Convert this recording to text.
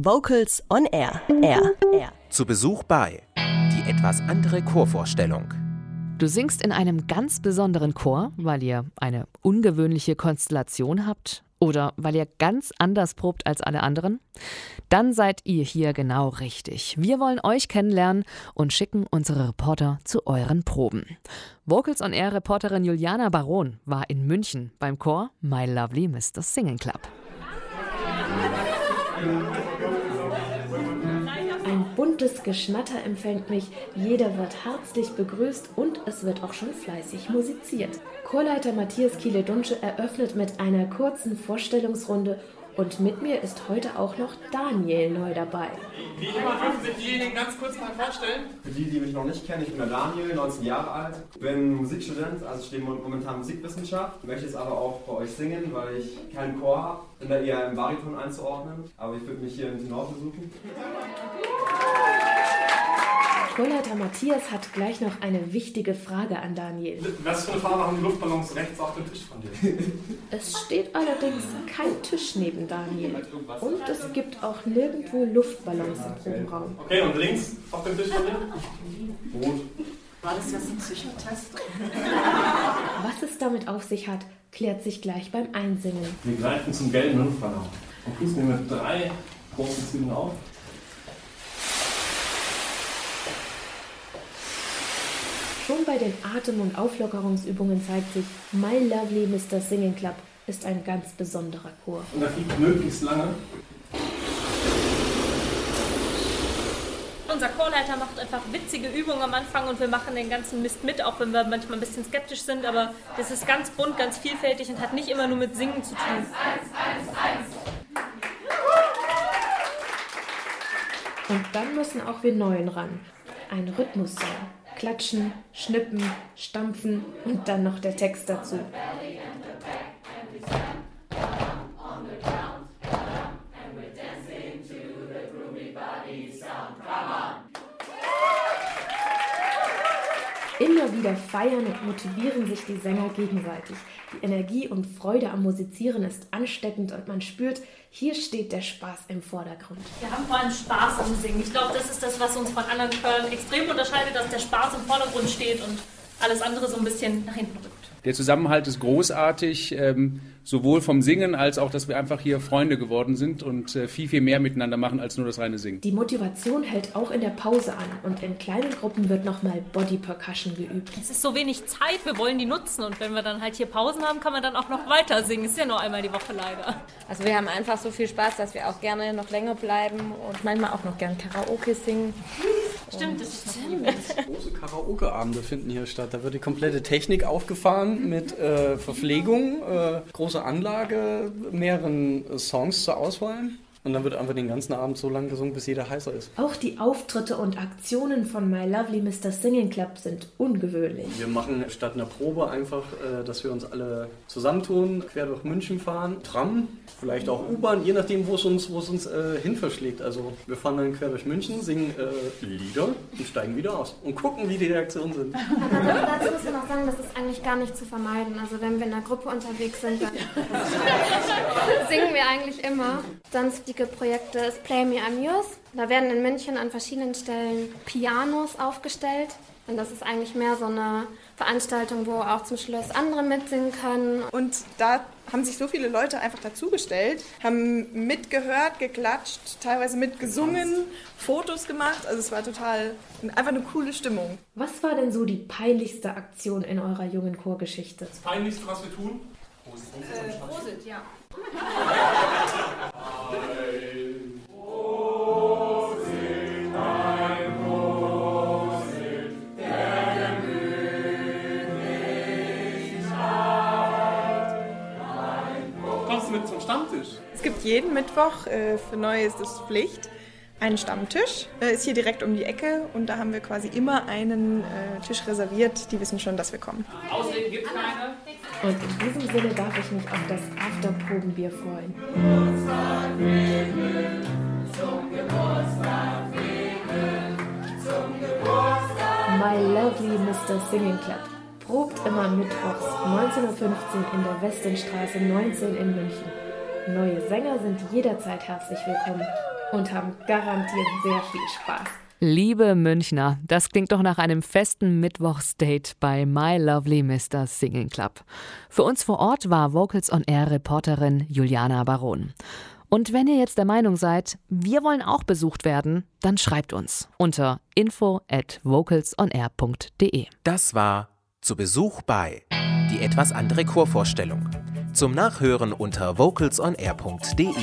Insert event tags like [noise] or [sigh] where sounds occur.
Vocals on Air. Air. Air. Zu Besuch bei die etwas andere Chorvorstellung. Du singst in einem ganz besonderen Chor, weil ihr eine ungewöhnliche Konstellation habt oder weil ihr ganz anders probt als alle anderen? Dann seid ihr hier genau richtig. Wir wollen euch kennenlernen und schicken unsere Reporter zu euren Proben. Vocals on Air Reporterin Juliana Baron war in München beim Chor My Lovely Mr. Singing Club. [laughs] Buntes Geschnatter empfängt mich, jeder wird herzlich begrüßt und es wird auch schon fleißig musiziert. Chorleiter Matthias Kiele-Dunsche eröffnet mit einer kurzen Vorstellungsrunde und mit mir ist heute auch noch Daniel neu dabei. Wie immer dürfen sich diejenigen ganz kurz mal vorstellen. Für die, die mich noch nicht kennen, ich bin der Daniel, 19 Jahre alt, bin Musikstudent, also stehe momentan Musikwissenschaft, möchte es aber auch bei euch singen, weil ich keinen Chor habe, bin da eher im Bariton einzuordnen, aber ich würde mich hier im Tenor besuchen. [laughs] Chorleiter Matthias hat gleich noch eine wichtige Frage an Daniel. Was für eine Farbe haben die Luftballons rechts auf dem Tisch von dir? Es steht allerdings kein Tisch neben Daniel. Und es gibt auch nirgendwo Luftballons im Probenraum. Okay, und links auf dem Tisch von dir? Rot. War das jetzt ein Psychotest? Was es damit auf sich hat, klärt sich gleich beim Einsingen. Wir greifen zum gelben Luftballon. Und schließen wir mit drei großen Zügen auf. Schon bei den Atem- und Auflockerungsübungen zeigt sich, My Lovely Mr. Singing Club ist ein ganz besonderer Chor. Und da fliegt möglichst lange. Unser Chorleiter macht einfach witzige Übungen am Anfang und wir machen den ganzen Mist mit, auch wenn wir manchmal ein bisschen skeptisch sind, aber das ist ganz bunt, ganz vielfältig und hat nicht immer nur mit Singen zu tun. Und dann müssen auch wir Neuen ran. Ein Rhythmussong. Klatschen, schnippen, stampfen und dann noch der Text dazu. Immer wieder feiern und motivieren sich die Sänger gegenseitig. Die Energie und Freude am Musizieren ist ansteckend und man spürt, hier steht der Spaß im Vordergrund. Wir haben vor allem Spaß am Singen. Ich glaube, das ist das, was uns von anderen Chören extrem unterscheidet, dass der Spaß im Vordergrund steht und alles andere so ein bisschen nach hinten rückt. Der Zusammenhalt ist großartig, ähm, sowohl vom Singen als auch, dass wir einfach hier Freunde geworden sind und äh, viel, viel mehr miteinander machen als nur das reine Singen. Die Motivation hält auch in der Pause an und in kleinen Gruppen wird nochmal Body Percussion geübt. Es ist so wenig Zeit, wir wollen die nutzen und wenn wir dann halt hier Pausen haben, kann man dann auch noch weiter singen. Ist ja nur einmal die Woche leider. Also wir haben einfach so viel Spaß, dass wir auch gerne noch länger bleiben und manchmal auch noch gern Karaoke singen. Stimmt, das stimmt. Große Karaoke-Abende finden hier statt. Da wird die komplette Technik aufgefahren mit äh, Verpflegung, äh, große Anlage, mehreren äh, Songs zur Auswahl. Und dann wird einfach den ganzen Abend so lange gesungen, bis jeder heißer ist. Auch die Auftritte und Aktionen von My Lovely Mr. Singing Club sind ungewöhnlich. Wir machen statt einer Probe einfach, äh, dass wir uns alle zusammentun, quer durch München fahren, Tram, vielleicht auch U-Bahn, je nachdem, wo es uns, wo es uns äh, hin verschlägt. Also wir fahren dann quer durch München, singen äh, Lieder und steigen wieder aus und gucken, wie die Reaktionen sind. [laughs] Aber dazu muss man auch sagen, das ist eigentlich gar nicht zu vermeiden. Also wenn wir in einer Gruppe unterwegs sind, dann [laughs] singen wir eigentlich immer. Sonstige Projekte ist Play Me Amuse. Da werden in München an verschiedenen Stellen Pianos aufgestellt. Und das ist eigentlich mehr so eine Veranstaltung, wo auch zum Schluss andere mitsingen können. Und da haben sich so viele Leute einfach dazugestellt, haben mitgehört, geklatscht, teilweise mitgesungen, Fotos gemacht. Also es war total einfach eine coole Stimmung. Was war denn so die peinlichste Aktion in eurer jungen Chorgeschichte? Das Peinlichste, was wir tun? Prosit, äh, Prosit ja. [laughs] Stammtisch? Es gibt jeden Mittwoch, äh, für Neue ist es Pflicht, einen Stammtisch. Äh, ist hier direkt um die Ecke und da haben wir quasi immer einen äh, Tisch reserviert. Die wissen schon, dass wir kommen. Ausreden gibt's keine. Und in diesem Sinne darf ich mich auf das Afterprobenbier freuen. My Lovely Mr. Singing Club probt immer mittwochs 19.15 Uhr in der Westenstraße 19 in München. Neue Sänger sind jederzeit herzlich willkommen. und haben garantiert sehr viel Spaß. Liebe Münchner, das klingt doch nach einem festen Mittwochsdate bei My Lovely Mr. Singing Club. Für uns vor Ort war Vocals on Air Reporterin Juliana Baron. Und wenn ihr jetzt der Meinung seid, wir wollen auch besucht werden, dann schreibt uns unter info at vocalsonair.de. Das war zu Besuch bei die etwas andere Chorvorstellung. Zum Nachhören unter vocalsonair.de.